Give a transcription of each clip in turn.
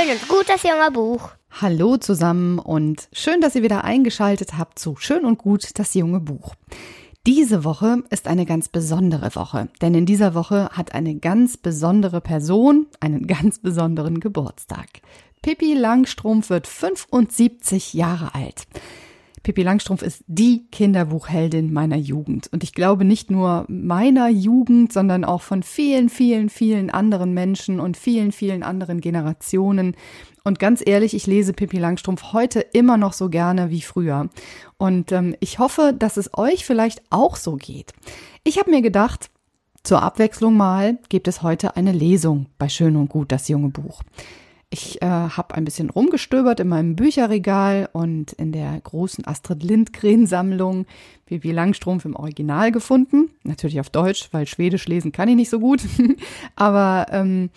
Schön und gut, das junge Buch. Hallo zusammen und schön, dass ihr wieder eingeschaltet habt zu Schön und gut, das junge Buch. Diese Woche ist eine ganz besondere Woche, denn in dieser Woche hat eine ganz besondere Person einen ganz besonderen Geburtstag. Pippi Langstrumpf wird 75 Jahre alt. Pippi Langstrumpf ist die Kinderbuchheldin meiner Jugend. Und ich glaube nicht nur meiner Jugend, sondern auch von vielen, vielen, vielen anderen Menschen und vielen, vielen anderen Generationen. Und ganz ehrlich, ich lese Pippi Langstrumpf heute immer noch so gerne wie früher. Und ähm, ich hoffe, dass es euch vielleicht auch so geht. Ich habe mir gedacht, zur Abwechslung mal gibt es heute eine Lesung bei Schön und Gut, das junge Buch. Ich äh, habe ein bisschen rumgestöbert in meinem Bücherregal und in der großen Astrid Lindgren-Sammlung Bibi Langstrumpf im Original gefunden. Natürlich auf Deutsch, weil Schwedisch lesen kann ich nicht so gut. Aber ähm,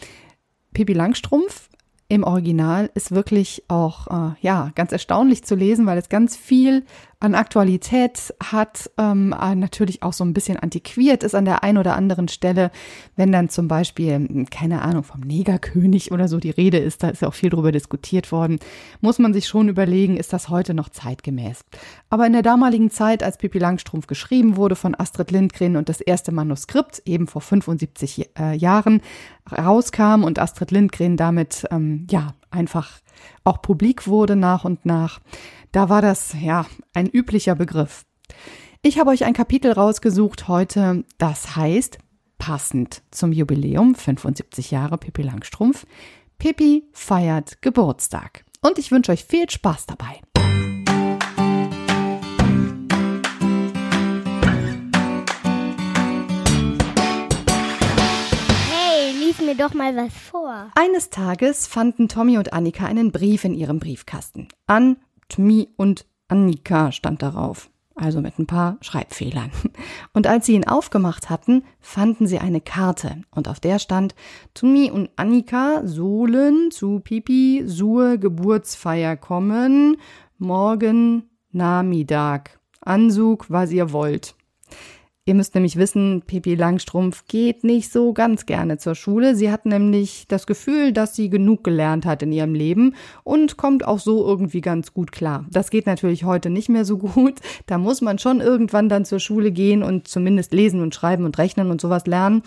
Pippi Langstrumpf im Original ist wirklich auch äh, ja ganz erstaunlich zu lesen, weil es ganz viel an Aktualität hat, ähm, äh, natürlich auch so ein bisschen antiquiert ist an der einen oder anderen Stelle, wenn dann zum Beispiel, hm, keine Ahnung, vom Negerkönig oder so die Rede ist, da ist ja auch viel drüber diskutiert worden, muss man sich schon überlegen, ist das heute noch zeitgemäß. Aber in der damaligen Zeit, als Pippi Langstrumpf geschrieben wurde von Astrid Lindgren und das erste Manuskript eben vor 75 äh, Jahren rauskam und Astrid Lindgren damit ähm, ja einfach auch publik wurde nach und nach, da war das ja ein üblicher Begriff. Ich habe euch ein Kapitel rausgesucht heute, das heißt, passend zum Jubiläum 75 Jahre Pippi Langstrumpf, Pippi feiert Geburtstag. Und ich wünsche euch viel Spaß dabei. Mir doch mal was vor. Eines Tages fanden Tommy und Annika einen Brief in ihrem Briefkasten. An Tmi und Annika stand darauf, also mit ein paar Schreibfehlern. Und als sie ihn aufgemacht hatten, fanden sie eine Karte und auf der stand Tmi und Annika sollen zu Pipi Sue Geburtsfeier kommen, morgen Namidag. Ansug, was ihr wollt. Ihr müsst nämlich wissen, Pippi Langstrumpf geht nicht so ganz gerne zur Schule. Sie hat nämlich das Gefühl, dass sie genug gelernt hat in ihrem Leben und kommt auch so irgendwie ganz gut klar. Das geht natürlich heute nicht mehr so gut. Da muss man schon irgendwann dann zur Schule gehen und zumindest lesen und schreiben und rechnen und sowas lernen.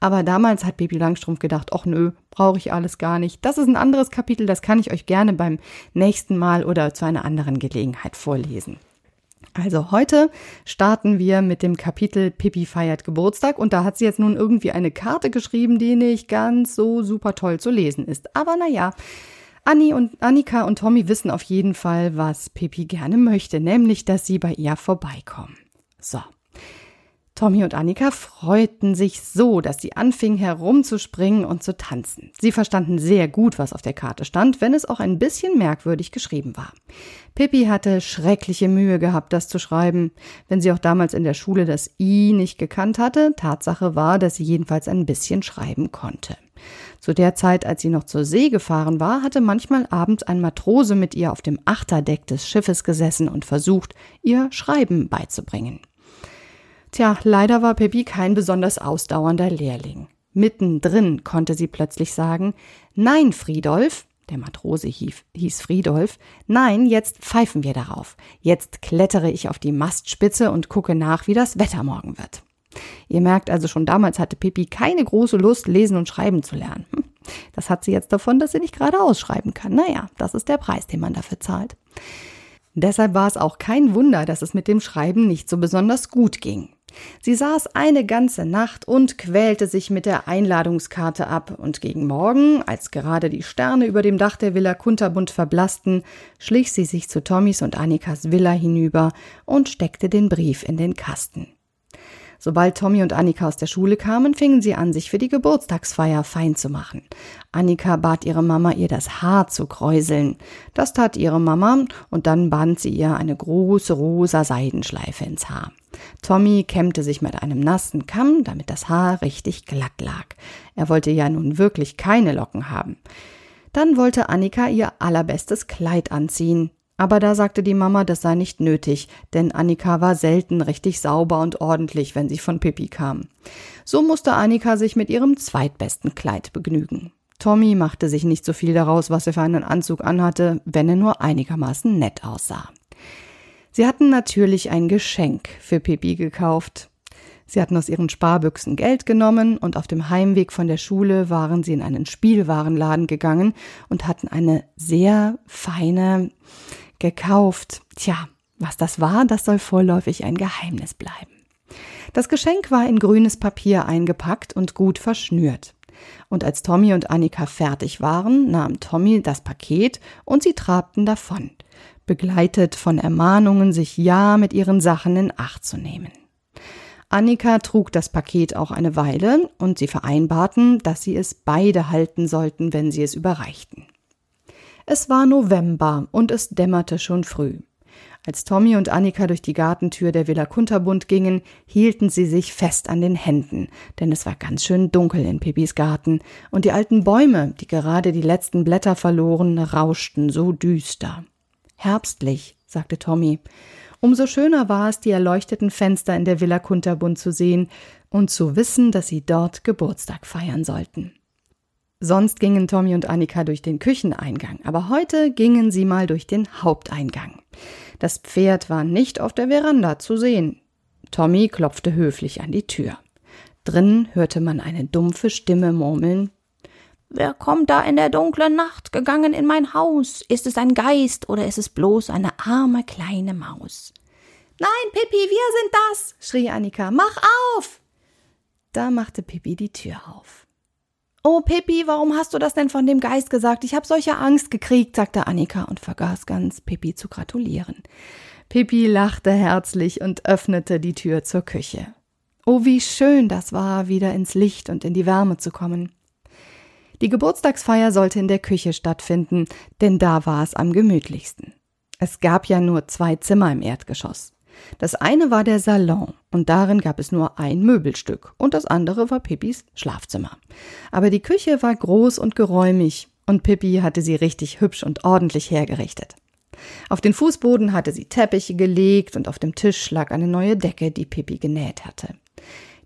Aber damals hat Pippi Langstrumpf gedacht, ach nö, brauche ich alles gar nicht. Das ist ein anderes Kapitel, das kann ich euch gerne beim nächsten Mal oder zu einer anderen Gelegenheit vorlesen. Also heute starten wir mit dem Kapitel Pippi feiert Geburtstag und da hat sie jetzt nun irgendwie eine Karte geschrieben, die nicht ganz so super toll zu lesen ist. Aber naja, Anni und Annika und Tommy wissen auf jeden Fall, was Pippi gerne möchte, nämlich, dass sie bei ihr vorbeikommen. So. Tommy und Annika freuten sich so, dass sie anfingen herumzuspringen und zu tanzen. Sie verstanden sehr gut, was auf der Karte stand, wenn es auch ein bisschen merkwürdig geschrieben war. Pippi hatte schreckliche Mühe gehabt, das zu schreiben. Wenn sie auch damals in der Schule das I nicht gekannt hatte, Tatsache war, dass sie jedenfalls ein bisschen schreiben konnte. Zu der Zeit, als sie noch zur See gefahren war, hatte manchmal abends ein Matrose mit ihr auf dem Achterdeck des Schiffes gesessen und versucht, ihr Schreiben beizubringen. Tja, leider war Pippi kein besonders ausdauernder Lehrling. Mittendrin konnte sie plötzlich sagen, Nein, Friedolf, der Matrose hieß Friedolf, nein, jetzt pfeifen wir darauf. Jetzt klettere ich auf die Mastspitze und gucke nach, wie das Wetter morgen wird. Ihr merkt also schon damals hatte Pippi keine große Lust, lesen und schreiben zu lernen. Hm, das hat sie jetzt davon, dass sie nicht gerade ausschreiben kann. Naja, das ist der Preis, den man dafür zahlt. Deshalb war es auch kein Wunder, dass es mit dem Schreiben nicht so besonders gut ging. Sie saß eine ganze Nacht und quälte sich mit der Einladungskarte ab, und gegen Morgen, als gerade die Sterne über dem Dach der Villa Kunterbunt verblassten, schlich sie sich zu Tommys und Annikas Villa hinüber und steckte den Brief in den Kasten. Sobald Tommy und Annika aus der Schule kamen, fingen sie an, sich für die Geburtstagsfeier fein zu machen. Annika bat ihre Mama, ihr das Haar zu kräuseln. Das tat ihre Mama und dann band sie ihr eine große rosa Seidenschleife ins Haar. Tommy kämmte sich mit einem nassen Kamm, damit das Haar richtig glatt lag. Er wollte ja nun wirklich keine Locken haben. Dann wollte Annika ihr allerbestes Kleid anziehen. Aber da sagte die Mama, das sei nicht nötig, denn Annika war selten richtig sauber und ordentlich, wenn sie von Pippi kam. So musste Annika sich mit ihrem zweitbesten Kleid begnügen. Tommy machte sich nicht so viel daraus, was er für einen Anzug anhatte, wenn er nur einigermaßen nett aussah. Sie hatten natürlich ein Geschenk für Pippi gekauft. Sie hatten aus ihren Sparbüchsen Geld genommen und auf dem Heimweg von der Schule waren sie in einen Spielwarenladen gegangen und hatten eine sehr feine gekauft. Tja, was das war, das soll vorläufig ein Geheimnis bleiben. Das Geschenk war in grünes Papier eingepackt und gut verschnürt. Und als Tommy und Annika fertig waren, nahm Tommy das Paket und sie trabten davon begleitet von Ermahnungen, sich ja mit ihren Sachen in Acht zu nehmen. Annika trug das Paket auch eine Weile und sie vereinbarten, dass sie es beide halten sollten, wenn sie es überreichten. Es war November und es dämmerte schon früh. Als Tommy und Annika durch die Gartentür der Villa Kunterbund gingen, hielten sie sich fest an den Händen, denn es war ganz schön dunkel in Pipis Garten, und die alten Bäume, die gerade die letzten Blätter verloren, rauschten so düster. Herbstlich, sagte Tommy. Umso schöner war es, die erleuchteten Fenster in der Villa Kunterbund zu sehen und zu wissen, dass sie dort Geburtstag feiern sollten. Sonst gingen Tommy und Annika durch den Kücheneingang, aber heute gingen sie mal durch den Haupteingang. Das Pferd war nicht auf der Veranda zu sehen. Tommy klopfte höflich an die Tür. Drinnen hörte man eine dumpfe Stimme murmeln Wer kommt da in der dunklen Nacht gegangen in mein Haus? Ist es ein Geist oder ist es bloß eine arme kleine Maus? Nein, Pippi, wir sind das, schrie Annika. Mach auf! Da machte Pippi die Tür auf. Oh, Pippi, warum hast du das denn von dem Geist gesagt? Ich habe solche Angst gekriegt, sagte Annika und vergaß ganz, Pippi zu gratulieren. Pippi lachte herzlich und öffnete die Tür zur Küche. Oh, wie schön das war, wieder ins Licht und in die Wärme zu kommen. Die Geburtstagsfeier sollte in der Küche stattfinden, denn da war es am gemütlichsten. Es gab ja nur zwei Zimmer im Erdgeschoss. Das eine war der Salon, und darin gab es nur ein Möbelstück, und das andere war Pippis Schlafzimmer. Aber die Küche war groß und geräumig, und Pippi hatte sie richtig hübsch und ordentlich hergerichtet. Auf den Fußboden hatte sie Teppiche gelegt, und auf dem Tisch lag eine neue Decke, die Pippi genäht hatte.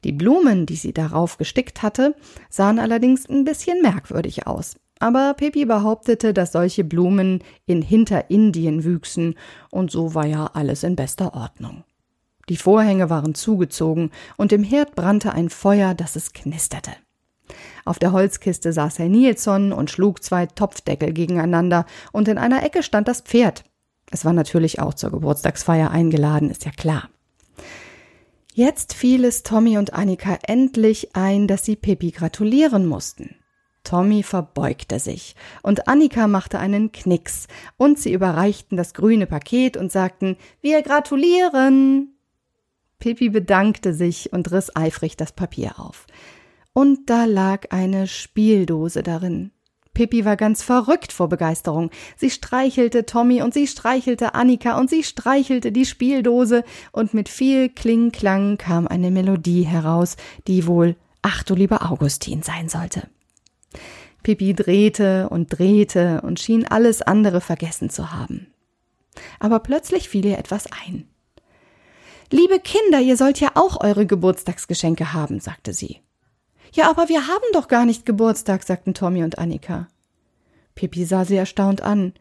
Die Blumen, die sie darauf gestickt hatte, sahen allerdings ein bisschen merkwürdig aus. Aber Pippi behauptete, dass solche Blumen in Hinterindien wüchsen, und so war ja alles in bester Ordnung. Die Vorhänge waren zugezogen, und im Herd brannte ein Feuer, dass es knisterte. Auf der Holzkiste saß Herr Nilsson und schlug zwei Topfdeckel gegeneinander, und in einer Ecke stand das Pferd. Es war natürlich auch zur Geburtstagsfeier eingeladen, ist ja klar. Jetzt fiel es Tommy und Annika endlich ein, dass sie Pippi gratulieren mussten. Tommy verbeugte sich und Annika machte einen Knicks und sie überreichten das grüne Paket und sagten, wir gratulieren. Pippi bedankte sich und riss eifrig das Papier auf. Und da lag eine Spieldose darin. Pippi war ganz verrückt vor Begeisterung. Sie streichelte Tommy und sie streichelte Annika und sie streichelte die Spieldose und mit viel Klingklang kam eine Melodie heraus, die wohl Ach du lieber Augustin sein sollte. Pippi drehte und drehte und schien alles andere vergessen zu haben. Aber plötzlich fiel ihr etwas ein. Liebe Kinder, ihr sollt ja auch eure Geburtstagsgeschenke haben, sagte sie. Ja, aber wir haben doch gar nicht Geburtstag, sagten Tommy und Annika. Pippi sah sie erstaunt an.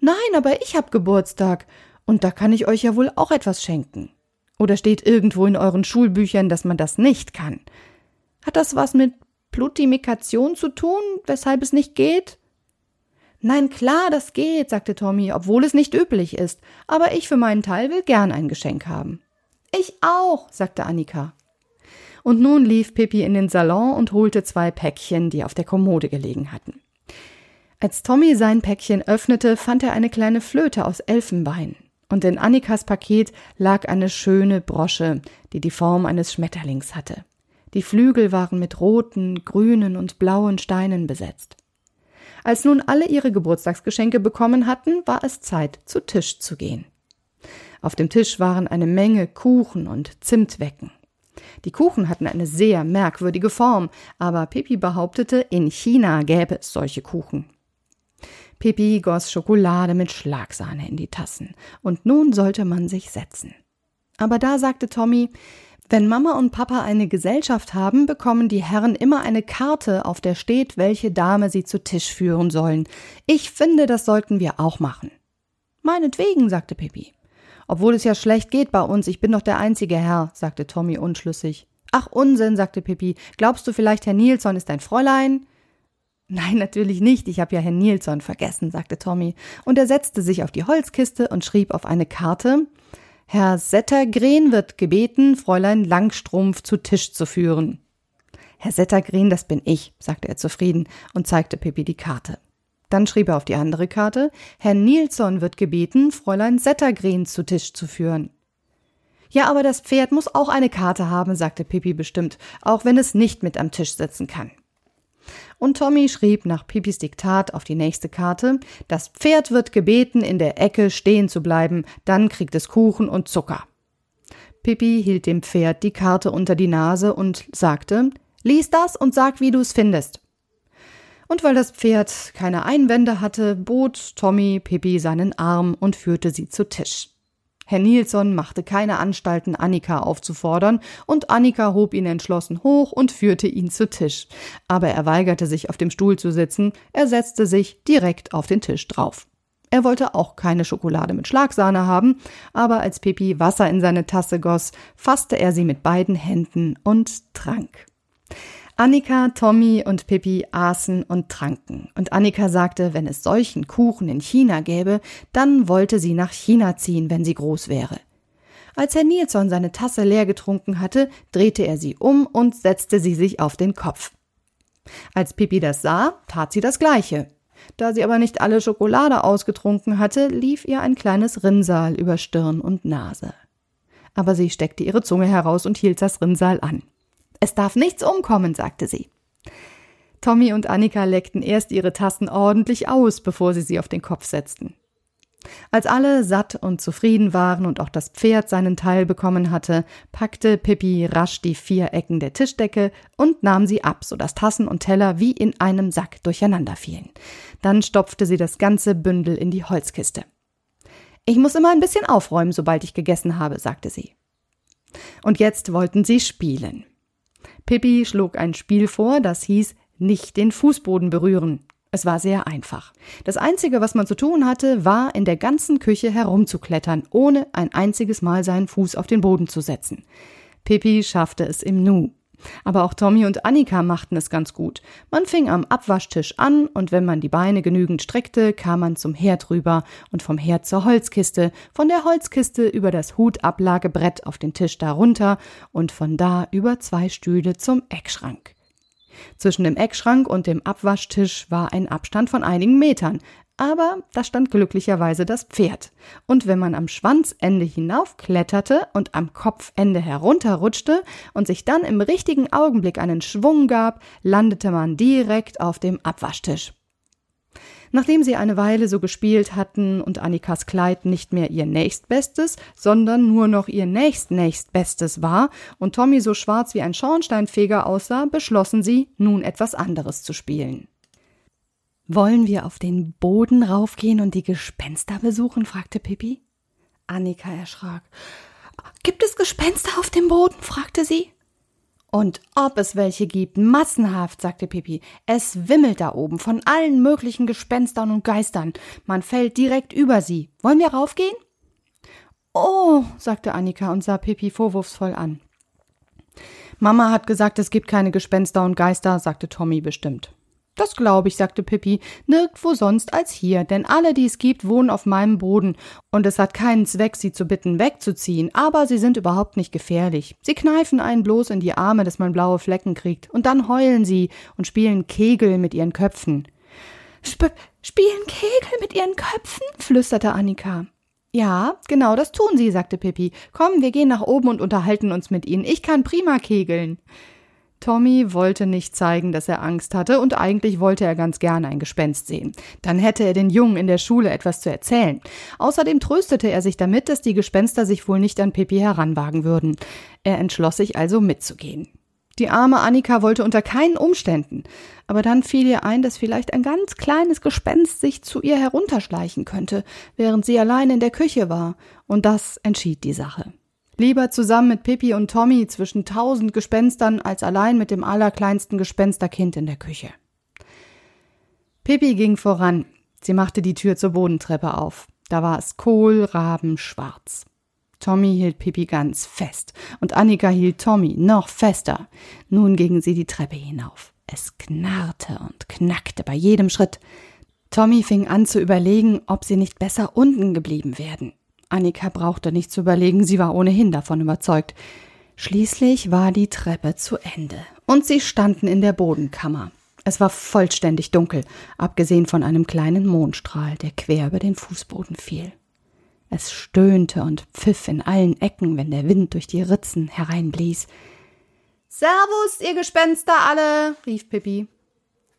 Nein, aber ich hab Geburtstag, und da kann ich euch ja wohl auch etwas schenken. Oder steht irgendwo in euren Schulbüchern, dass man das nicht kann? Hat das was mit Plutimikation zu tun, weshalb es nicht geht? Nein, klar, das geht, sagte Tommy, obwohl es nicht üblich ist, aber ich für meinen Teil will gern ein Geschenk haben. Ich auch, sagte Annika und nun lief Pippi in den Salon und holte zwei Päckchen, die auf der Kommode gelegen hatten. Als Tommy sein Päckchen öffnete, fand er eine kleine Flöte aus Elfenbein. Und in Annikas Paket lag eine schöne Brosche, die die Form eines Schmetterlings hatte. Die Flügel waren mit roten, grünen und blauen Steinen besetzt. Als nun alle ihre Geburtstagsgeschenke bekommen hatten, war es Zeit, zu Tisch zu gehen. Auf dem Tisch waren eine Menge Kuchen und Zimtwecken. Die Kuchen hatten eine sehr merkwürdige Form, aber Pippi behauptete, in China gäbe es solche Kuchen. Pippi goss Schokolade mit Schlagsahne in die Tassen, und nun sollte man sich setzen. Aber da sagte Tommy, Wenn Mama und Papa eine Gesellschaft haben, bekommen die Herren immer eine Karte, auf der steht, welche Dame sie zu Tisch führen sollen. Ich finde, das sollten wir auch machen. Meinetwegen, sagte Pippi. Obwohl es ja schlecht geht bei uns, ich bin doch der einzige Herr, sagte Tommy unschlüssig. Ach Unsinn, sagte Pippi. Glaubst du vielleicht, Herr Nilsson ist ein Fräulein? Nein, natürlich nicht, ich habe ja Herrn Nilsson vergessen, sagte Tommy, und er setzte sich auf die Holzkiste und schrieb auf eine Karte Herr Settergren wird gebeten, Fräulein Langstrumpf zu Tisch zu führen. Herr Settergren, das bin ich, sagte er zufrieden und zeigte Pippi die Karte. Dann schrieb er auf die andere Karte, Herr Nilsson wird gebeten, Fräulein Settergren zu Tisch zu führen. Ja, aber das Pferd muss auch eine Karte haben, sagte Pippi bestimmt, auch wenn es nicht mit am Tisch sitzen kann. Und Tommy schrieb nach Pipis Diktat auf die nächste Karte, das Pferd wird gebeten, in der Ecke stehen zu bleiben, dann kriegt es Kuchen und Zucker. Pippi hielt dem Pferd die Karte unter die Nase und sagte, lies das und sag, wie du es findest. Und weil das Pferd keine Einwände hatte, bot Tommy Pippi seinen Arm und führte sie zu Tisch. Herr Nilsson machte keine Anstalten, Annika aufzufordern, und Annika hob ihn entschlossen hoch und führte ihn zu Tisch. Aber er weigerte sich, auf dem Stuhl zu sitzen, er setzte sich direkt auf den Tisch drauf. Er wollte auch keine Schokolade mit Schlagsahne haben, aber als Pippi Wasser in seine Tasse goss, fasste er sie mit beiden Händen und trank. Annika, Tommy und Pippi aßen und tranken. Und Annika sagte, wenn es solchen Kuchen in China gäbe, dann wollte sie nach China ziehen, wenn sie groß wäre. Als Herr Nilsson seine Tasse leer getrunken hatte, drehte er sie um und setzte sie sich auf den Kopf. Als Pippi das sah, tat sie das Gleiche. Da sie aber nicht alle Schokolade ausgetrunken hatte, lief ihr ein kleines Rinnsal über Stirn und Nase. Aber sie steckte ihre Zunge heraus und hielt das Rinnsal an. Es darf nichts umkommen, sagte sie. Tommy und Annika leckten erst ihre Tassen ordentlich aus, bevor sie sie auf den Kopf setzten. Als alle satt und zufrieden waren und auch das Pferd seinen Teil bekommen hatte, packte Pippi rasch die vier Ecken der Tischdecke und nahm sie ab, so dass Tassen und Teller wie in einem Sack durcheinander fielen. Dann stopfte sie das ganze Bündel in die Holzkiste. Ich muss immer ein bisschen aufräumen, sobald ich gegessen habe, sagte sie. Und jetzt wollten sie spielen. Pippi schlug ein Spiel vor, das hieß nicht den Fußboden berühren. Es war sehr einfach. Das Einzige, was man zu tun hatte, war, in der ganzen Küche herumzuklettern, ohne ein einziges Mal seinen Fuß auf den Boden zu setzen. Pippi schaffte es im Nu. Aber auch Tommy und Annika machten es ganz gut. Man fing am Abwaschtisch an und wenn man die Beine genügend streckte, kam man zum Herd rüber und vom Herd zur Holzkiste, von der Holzkiste über das Hutablagebrett auf den Tisch darunter und von da über zwei Stühle zum Eckschrank. Zwischen dem Eckschrank und dem Abwaschtisch war ein Abstand von einigen Metern, aber da stand glücklicherweise das Pferd. Und wenn man am Schwanzende hinaufkletterte und am Kopfende herunterrutschte und sich dann im richtigen Augenblick einen Schwung gab, landete man direkt auf dem Abwaschtisch. Nachdem sie eine Weile so gespielt hatten und Annikas Kleid nicht mehr ihr nächstbestes, sondern nur noch ihr nächstnächstbestes war und Tommy so schwarz wie ein Schornsteinfeger aussah, beschlossen sie, nun etwas anderes zu spielen. Wollen wir auf den Boden raufgehen und die Gespenster besuchen? fragte Pippi. Annika erschrak. Gibt es Gespenster auf dem Boden? fragte sie. Und ob es welche gibt, massenhaft, sagte Pippi. Es wimmelt da oben von allen möglichen Gespenstern und Geistern. Man fällt direkt über sie. Wollen wir raufgehen? Oh, sagte Annika und sah Pippi vorwurfsvoll an. Mama hat gesagt, es gibt keine Gespenster und Geister, sagte Tommy bestimmt. Das glaube ich, sagte Pippi, nirgendwo sonst als hier, denn alle, die es gibt, wohnen auf meinem Boden, und es hat keinen Zweck, sie zu bitten, wegzuziehen, aber sie sind überhaupt nicht gefährlich. Sie kneifen einen bloß in die Arme, dass man blaue Flecken kriegt, und dann heulen sie und spielen Kegel mit ihren Köpfen. Sp spielen Kegel mit ihren Köpfen? flüsterte Annika. Ja, genau, das tun sie, sagte Pippi. Komm, wir gehen nach oben und unterhalten uns mit ihnen. Ich kann prima kegeln. Tommy wollte nicht zeigen, dass er Angst hatte, und eigentlich wollte er ganz gerne ein Gespenst sehen. Dann hätte er den Jungen in der Schule etwas zu erzählen. Außerdem tröstete er sich damit, dass die Gespenster sich wohl nicht an Pippi heranwagen würden. Er entschloss sich also mitzugehen. Die arme Annika wollte unter keinen Umständen, aber dann fiel ihr ein, dass vielleicht ein ganz kleines Gespenst sich zu ihr herunterschleichen könnte, während sie allein in der Küche war, und das entschied die Sache. Lieber zusammen mit Pippi und Tommy zwischen tausend Gespenstern als allein mit dem allerkleinsten Gespensterkind in der Küche. Pippi ging voran. Sie machte die Tür zur Bodentreppe auf. Da war es kohlrabenschwarz. Tommy hielt Pippi ganz fest und Annika hielt Tommy noch fester. Nun gingen sie die Treppe hinauf. Es knarrte und knackte bei jedem Schritt. Tommy fing an zu überlegen, ob sie nicht besser unten geblieben werden. Annika brauchte nicht zu überlegen, sie war ohnehin davon überzeugt. Schließlich war die Treppe zu Ende und sie standen in der Bodenkammer. Es war vollständig dunkel, abgesehen von einem kleinen Mondstrahl, der quer über den Fußboden fiel. Es stöhnte und pfiff in allen Ecken, wenn der Wind durch die Ritzen hereinblies. Servus, ihr Gespenster alle, rief Pippi.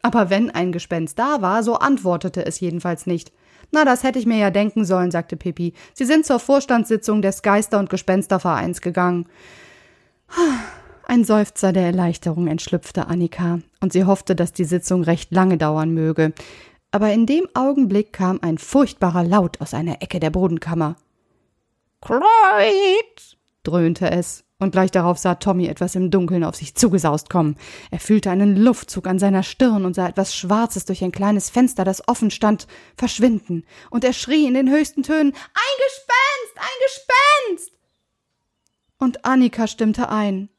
Aber wenn ein Gespenst da war, so antwortete es jedenfalls nicht. Na, das hätte ich mir ja denken sollen, sagte Pippi. Sie sind zur Vorstandssitzung des Geister- und Gespenstervereins gegangen. Ein Seufzer der Erleichterung entschlüpfte Annika, und sie hoffte, dass die Sitzung recht lange dauern möge. Aber in dem Augenblick kam ein furchtbarer Laut aus einer Ecke der Bodenkammer. Kleid! Dröhnte es, und gleich darauf sah Tommy etwas im Dunkeln auf sich zugesaust kommen. Er fühlte einen Luftzug an seiner Stirn und sah etwas Schwarzes durch ein kleines Fenster, das offen stand, verschwinden, und er schrie in den höchsten Tönen Ein Gespenst. Ein Gespenst. Und Annika stimmte ein.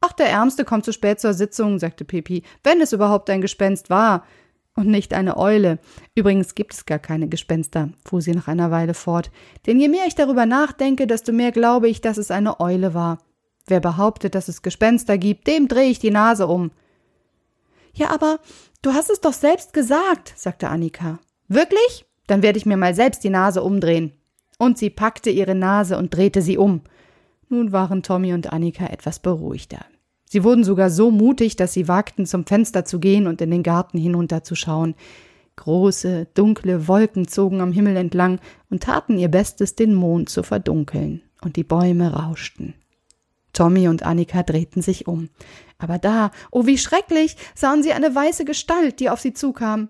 Ach, der Ärmste kommt zu spät zur Sitzung, sagte Pepi, wenn es überhaupt ein Gespenst war. Und nicht eine Eule. Übrigens gibt es gar keine Gespenster, fuhr sie nach einer Weile fort. Denn je mehr ich darüber nachdenke, desto mehr glaube ich, dass es eine Eule war. Wer behauptet, dass es Gespenster gibt, dem drehe ich die Nase um. Ja, aber du hast es doch selbst gesagt, sagte Annika. Wirklich? Dann werde ich mir mal selbst die Nase umdrehen. Und sie packte ihre Nase und drehte sie um. Nun waren Tommy und Annika etwas beruhigter. Sie wurden sogar so mutig, dass sie wagten, zum Fenster zu gehen und in den Garten hinunterzuschauen. Große, dunkle Wolken zogen am Himmel entlang und taten ihr Bestes, den Mond zu verdunkeln, und die Bäume rauschten. Tommy und Annika drehten sich um. Aber da, oh wie schrecklich, sahen sie eine weiße Gestalt, die auf sie zukam.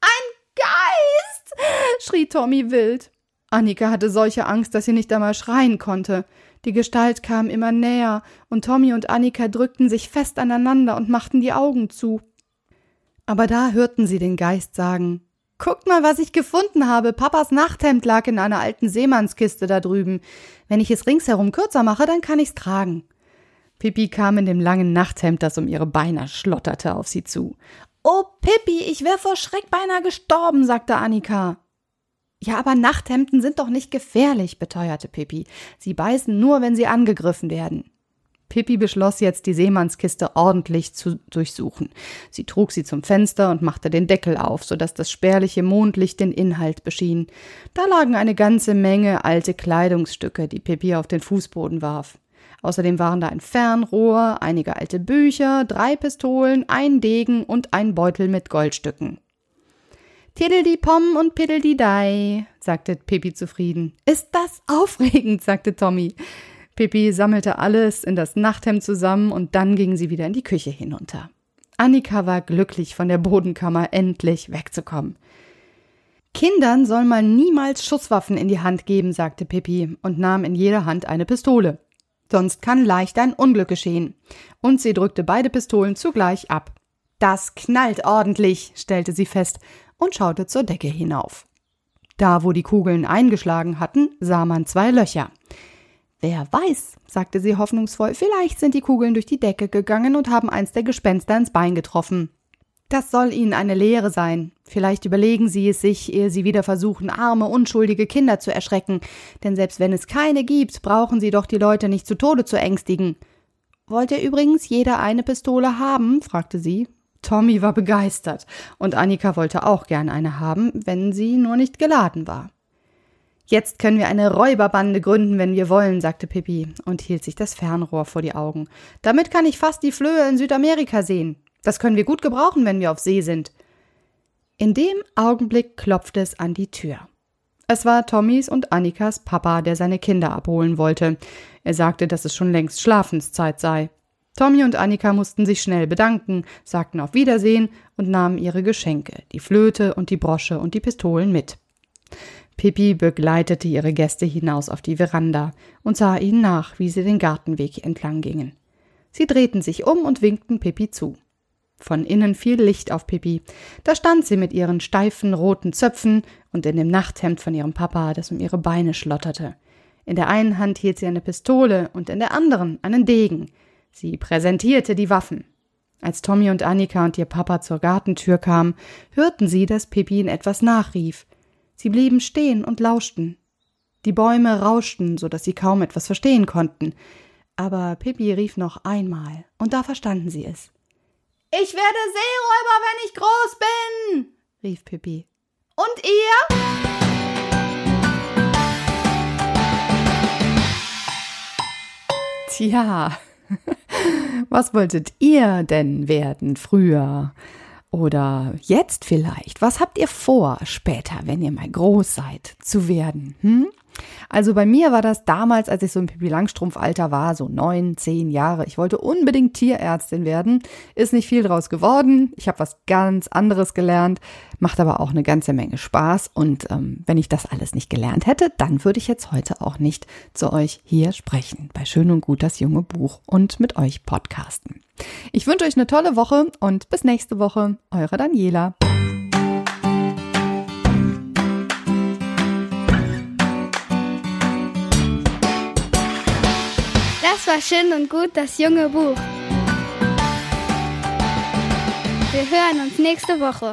Ein Geist! schrie Tommy wild. Annika hatte solche Angst, dass sie nicht einmal schreien konnte. Die Gestalt kam immer näher, und Tommy und Annika drückten sich fest aneinander und machten die Augen zu. Aber da hörten sie den Geist sagen Guckt mal, was ich gefunden habe. Papas Nachthemd lag in einer alten Seemannskiste da drüben. Wenn ich es ringsherum kürzer mache, dann kann ich's tragen. Pippi kam in dem langen Nachthemd, das um ihre Beine schlotterte, auf sie zu. Oh, Pippi, ich wär vor Schreck beinahe gestorben, sagte Annika. Ja, aber Nachthemden sind doch nicht gefährlich, beteuerte Pippi. Sie beißen nur, wenn sie angegriffen werden. Pippi beschloss jetzt, die Seemannskiste ordentlich zu durchsuchen. Sie trug sie zum Fenster und machte den Deckel auf, so dass das spärliche Mondlicht den Inhalt beschien. Da lagen eine ganze Menge alte Kleidungsstücke, die Pippi auf den Fußboden warf. Außerdem waren da ein Fernrohr, einige alte Bücher, drei Pistolen, ein Degen und ein Beutel mit Goldstücken. Tiddeli-Pom und Piddeli-Dei, sagte Pippi zufrieden. Ist das aufregend, sagte Tommy. Pippi sammelte alles in das Nachthemd zusammen und dann ging sie wieder in die Küche hinunter. Annika war glücklich, von der Bodenkammer endlich wegzukommen. Kindern soll man niemals Schusswaffen in die Hand geben, sagte Pippi und nahm in jeder Hand eine Pistole. Sonst kann leicht ein Unglück geschehen. Und sie drückte beide Pistolen zugleich ab. Das knallt ordentlich, stellte sie fest und schaute zur Decke hinauf. Da, wo die Kugeln eingeschlagen hatten, sah man zwei Löcher. Wer weiß, sagte sie hoffnungsvoll, vielleicht sind die Kugeln durch die Decke gegangen und haben eins der Gespenster ins Bein getroffen. Das soll ihnen eine Lehre sein. Vielleicht überlegen sie es sich, ehe sie wieder versuchen, arme, unschuldige Kinder zu erschrecken. Denn selbst wenn es keine gibt, brauchen sie doch die Leute nicht zu Tode zu ängstigen. Wollt ihr übrigens jeder eine Pistole haben? fragte sie. Tommy war begeistert, und Annika wollte auch gern eine haben, wenn sie nur nicht geladen war. Jetzt können wir eine Räuberbande gründen, wenn wir wollen, sagte Pippi und hielt sich das Fernrohr vor die Augen. Damit kann ich fast die Flöhe in Südamerika sehen. Das können wir gut gebrauchen, wenn wir auf See sind. In dem Augenblick klopfte es an die Tür. Es war Tommys und Annikas Papa, der seine Kinder abholen wollte. Er sagte, dass es schon längst Schlafenszeit sei. Tommy und Annika mussten sich schnell bedanken, sagten auf Wiedersehen und nahmen ihre Geschenke, die Flöte und die Brosche und die Pistolen mit. Pippi begleitete ihre Gäste hinaus auf die Veranda und sah ihnen nach, wie sie den Gartenweg entlang gingen. Sie drehten sich um und winkten Pippi zu. Von innen fiel Licht auf Pippi. Da stand sie mit ihren steifen roten Zöpfen und in dem Nachthemd von ihrem Papa, das um ihre Beine schlotterte. In der einen Hand hielt sie eine Pistole und in der anderen einen Degen. Sie präsentierte die Waffen. Als Tommy und Annika und ihr Papa zur Gartentür kamen, hörten sie, dass Pippi ihnen etwas nachrief. Sie blieben stehen und lauschten. Die Bäume rauschten, so dass sie kaum etwas verstehen konnten. Aber Pippi rief noch einmal, und da verstanden sie es. Ich werde Seeräuber, wenn ich groß bin, rief Pippi. Und ihr? Tja, was wolltet ihr denn werden früher? Oder jetzt vielleicht? Was habt ihr vor, später, wenn ihr mal groß seid, zu werden? Hm? Also bei mir war das damals, als ich so im Pippi Langstrumpf-Alter war, so neun, zehn Jahre. Ich wollte unbedingt Tierärztin werden. Ist nicht viel draus geworden. Ich habe was ganz anderes gelernt, macht aber auch eine ganze Menge Spaß. Und ähm, wenn ich das alles nicht gelernt hätte, dann würde ich jetzt heute auch nicht zu euch hier sprechen. Bei Schön und Gut das junge Buch und mit euch podcasten. Ich wünsche euch eine tolle Woche und bis nächste Woche. Eure Daniela. Das war schön und gut, das junge Buch. Wir hören uns nächste Woche.